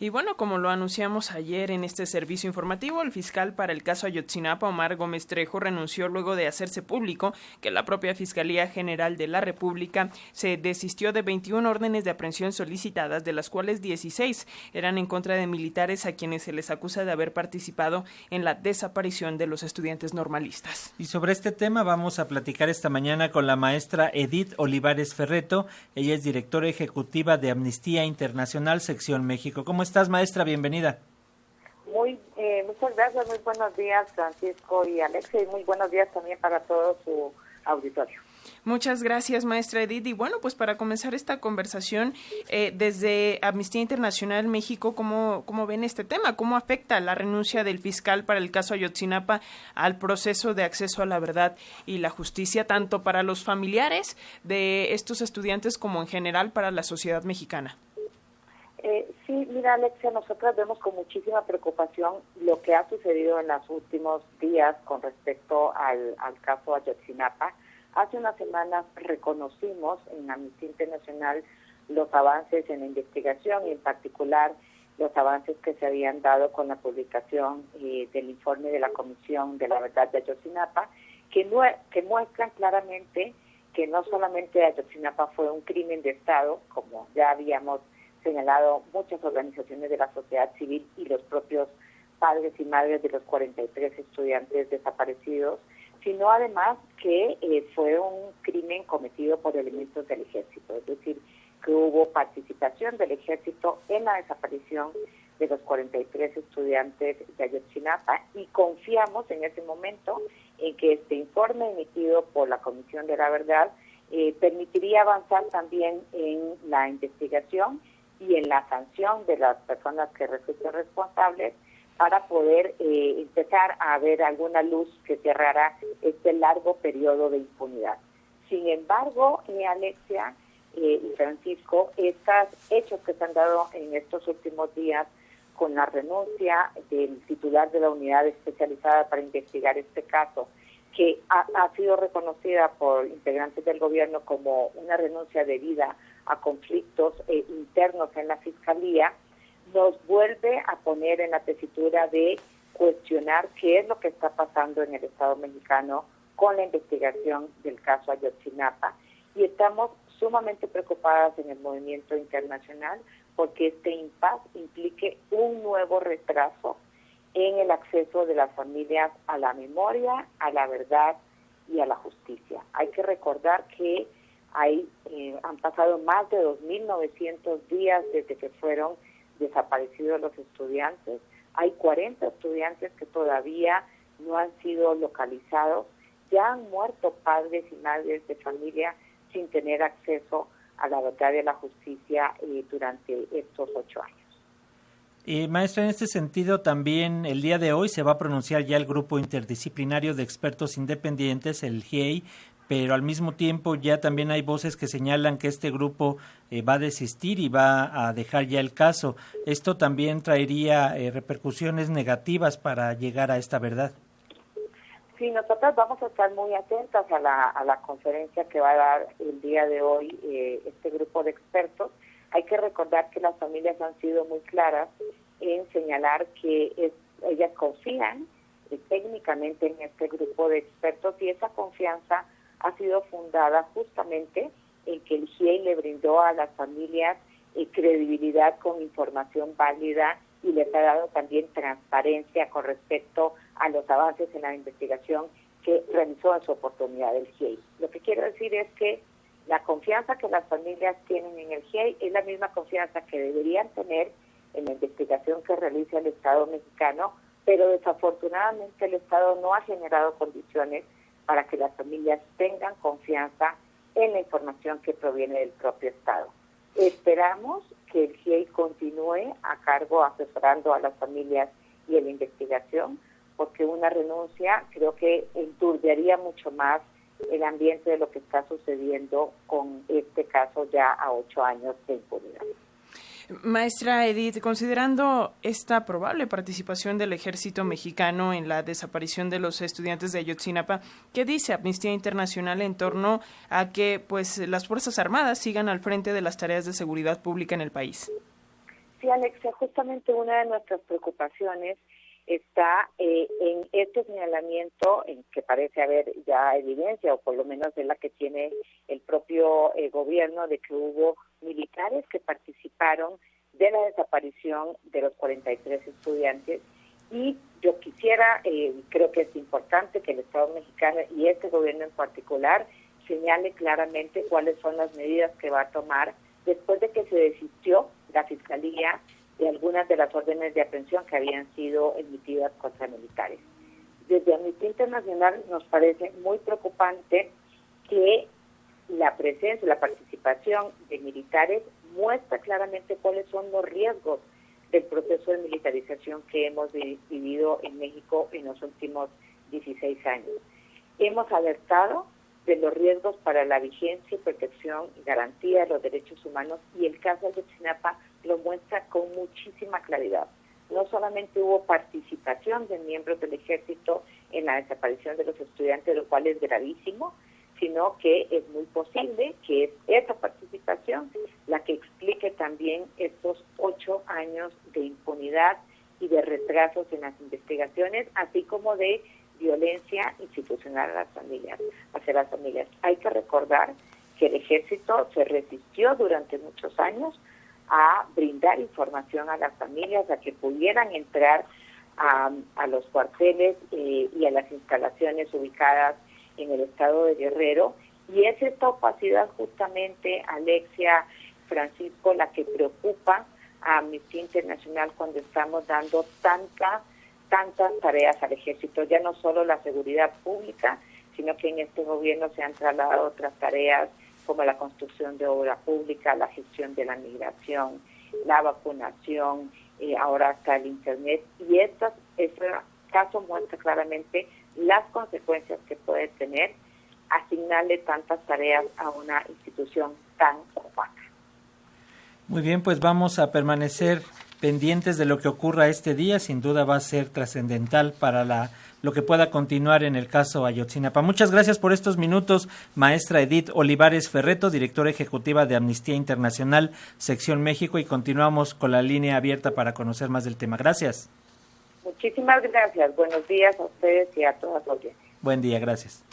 Y bueno, como lo anunciamos ayer en este servicio informativo, el fiscal para el caso Ayotzinapa, Omar Gómez Trejo, renunció luego de hacerse público que la propia Fiscalía General de la República se desistió de 21 órdenes de aprehensión solicitadas, de las cuales 16 eran en contra de militares a quienes se les acusa de haber participado en la desaparición de los estudiantes normalistas. Y sobre este tema vamos a platicar esta mañana con la maestra Edith Olivares Ferreto. Ella es directora ejecutiva de Amnistía Internacional, Sección México. ¿Cómo estás, maestra? Bienvenida. Muy, eh, muchas gracias, muy buenos días, Francisco y Alexia, y muy buenos días también para todo su auditorio. Muchas gracias, maestra Edith. Y bueno, pues para comenzar esta conversación, eh, desde Amnistía Internacional México, ¿cómo, ¿cómo ven este tema? ¿Cómo afecta la renuncia del fiscal para el caso Ayotzinapa al proceso de acceso a la verdad y la justicia, tanto para los familiares de estos estudiantes como en general para la sociedad mexicana? Sí, mira Alexia, nosotros vemos con muchísima preocupación lo que ha sucedido en los últimos días con respecto al, al caso Ayotzinapa. Hace unas semanas reconocimos en Amnistía Internacional los avances en la investigación y en particular los avances que se habían dado con la publicación eh, del informe de la Comisión de la Verdad de Ayotzinapa, que, que muestran claramente que no solamente Ayotzinapa fue un crimen de Estado, como ya habíamos señalado muchas organizaciones de la sociedad civil y los propios padres y madres de los 43 estudiantes desaparecidos, sino además que eh, fue un crimen cometido por elementos del ejército, es decir, que hubo participación del ejército en la desaparición de los 43 estudiantes de Ayotzinapa y confiamos en ese momento en que este informe emitido por la Comisión de la Verdad eh, permitiría avanzar también en la investigación y en la sanción de las personas que resulten responsables para poder eh, empezar a ver alguna luz que cerrara este largo periodo de impunidad. Sin embargo, eh, Alexia y Francisco, estos hechos que se han dado en estos últimos días con la renuncia del titular de la unidad especializada para investigar este caso, que ha, ha sido reconocida por integrantes del gobierno como una renuncia debida a conflictos eh, internos en la Fiscalía, nos vuelve a poner en la tesitura de cuestionar qué es lo que está pasando en el Estado mexicano con la investigación del caso Ayotzinapa y estamos sumamente preocupadas en el movimiento internacional porque este impas implique un nuevo retraso en el acceso de las familias a la memoria, a la verdad y a la justicia. Hay que recordar que hay, eh, han pasado más de 2.900 días desde que fueron desaparecidos los estudiantes. Hay 40 estudiantes que todavía no han sido localizados. Ya han muerto padres y madres de familia sin tener acceso a la verdad y a la justicia eh, durante estos ocho años. Eh, maestra, en este sentido también el día de hoy se va a pronunciar ya el grupo interdisciplinario de expertos independientes, el GIEI, pero al mismo tiempo ya también hay voces que señalan que este grupo eh, va a desistir y va a dejar ya el caso. ¿Esto también traería eh, repercusiones negativas para llegar a esta verdad? Sí, nosotros vamos a estar muy atentas a la, a la conferencia que va a dar el día de hoy eh, este grupo de expertos. Hay que recordar que las familias han sido muy claras en señalar que ellas confían técnicamente en este grupo de expertos y esa confianza ha sido fundada justamente en que el GIEI le brindó a las familias eh, credibilidad con información válida y les ha dado también transparencia con respecto a los avances en la investigación que realizó en su oportunidad el GIEI. Lo que quiero decir es que la confianza que las familias tienen en el GIEI es la misma confianza que deberían tener en la investigación que realiza el Estado mexicano, pero desafortunadamente el Estado no ha generado condiciones para que las familias tengan confianza en la información que proviene del propio Estado. Esperamos que el GIEI continúe a cargo asesorando a las familias y en la investigación, porque una renuncia creo que enturbiaría mucho más el ambiente de lo que está sucediendo con este caso ya a ocho años de impunidad. Maestra Edith, considerando esta probable participación del ejército mexicano en la desaparición de los estudiantes de Ayotzinapa, ¿qué dice Amnistía Internacional en torno a que pues las Fuerzas Armadas sigan al frente de las tareas de seguridad pública en el país? Sí, Alexia, justamente una de nuestras preocupaciones está eh, en este señalamiento en que parece haber ya evidencia, o por lo menos es la que tiene el propio eh, gobierno, de que hubo militares que participaron de la desaparición de los 43 estudiantes. Y yo quisiera, eh, creo que es importante que el Estado mexicano y este gobierno en particular señale claramente cuáles son las medidas que va a tomar después de que se desistió la Fiscalía algunas de las órdenes de aprehensión que habían sido emitidas contra militares. Desde Amnistía Internacional nos parece muy preocupante que la presencia, la participación de militares muestra claramente cuáles son los riesgos del proceso de militarización que hemos vivido en México en los últimos 16 años. Hemos alertado de los riesgos para la vigencia protección y garantía de los derechos humanos y el caso de Chinapa lo muestra con muchísima claridad. No solamente hubo participación de miembros del ejército en la desaparición de los estudiantes, lo cual es gravísimo, sino que es muy posible que es esa participación la que explique también estos ocho años de impunidad y de retrasos en las investigaciones, así como de violencia institucional a las familias, hacia las familias. Hay que recordar que el ejército se resistió durante muchos años a brindar información a las familias, a que pudieran entrar a, los cuarteles eh, y a las instalaciones ubicadas en el estado de Guerrero. Y es esta opacidad justamente, Alexia, Francisco, la que preocupa a Amnistía Internacional cuando estamos dando tanta tantas tareas al ejército, ya no solo la seguridad pública, sino que en este gobierno se han trasladado otras tareas como la construcción de obra pública, la gestión de la migración, la vacunación, eh, ahora está el Internet. Y estas, este caso muestra claramente las consecuencias que puede tener asignarle tantas tareas a una institución tan opaca. Muy bien, pues vamos a permanecer pendientes de lo que ocurra este día. Sin duda va a ser trascendental para la, lo que pueda continuar en el caso Ayotzinapa. Muchas gracias por estos minutos, maestra Edith Olivares Ferreto, directora ejecutiva de Amnistía Internacional, Sección México, y continuamos con la línea abierta para conocer más del tema. Gracias. Muchísimas gracias. Buenos días a ustedes y a todas las Buen día, gracias.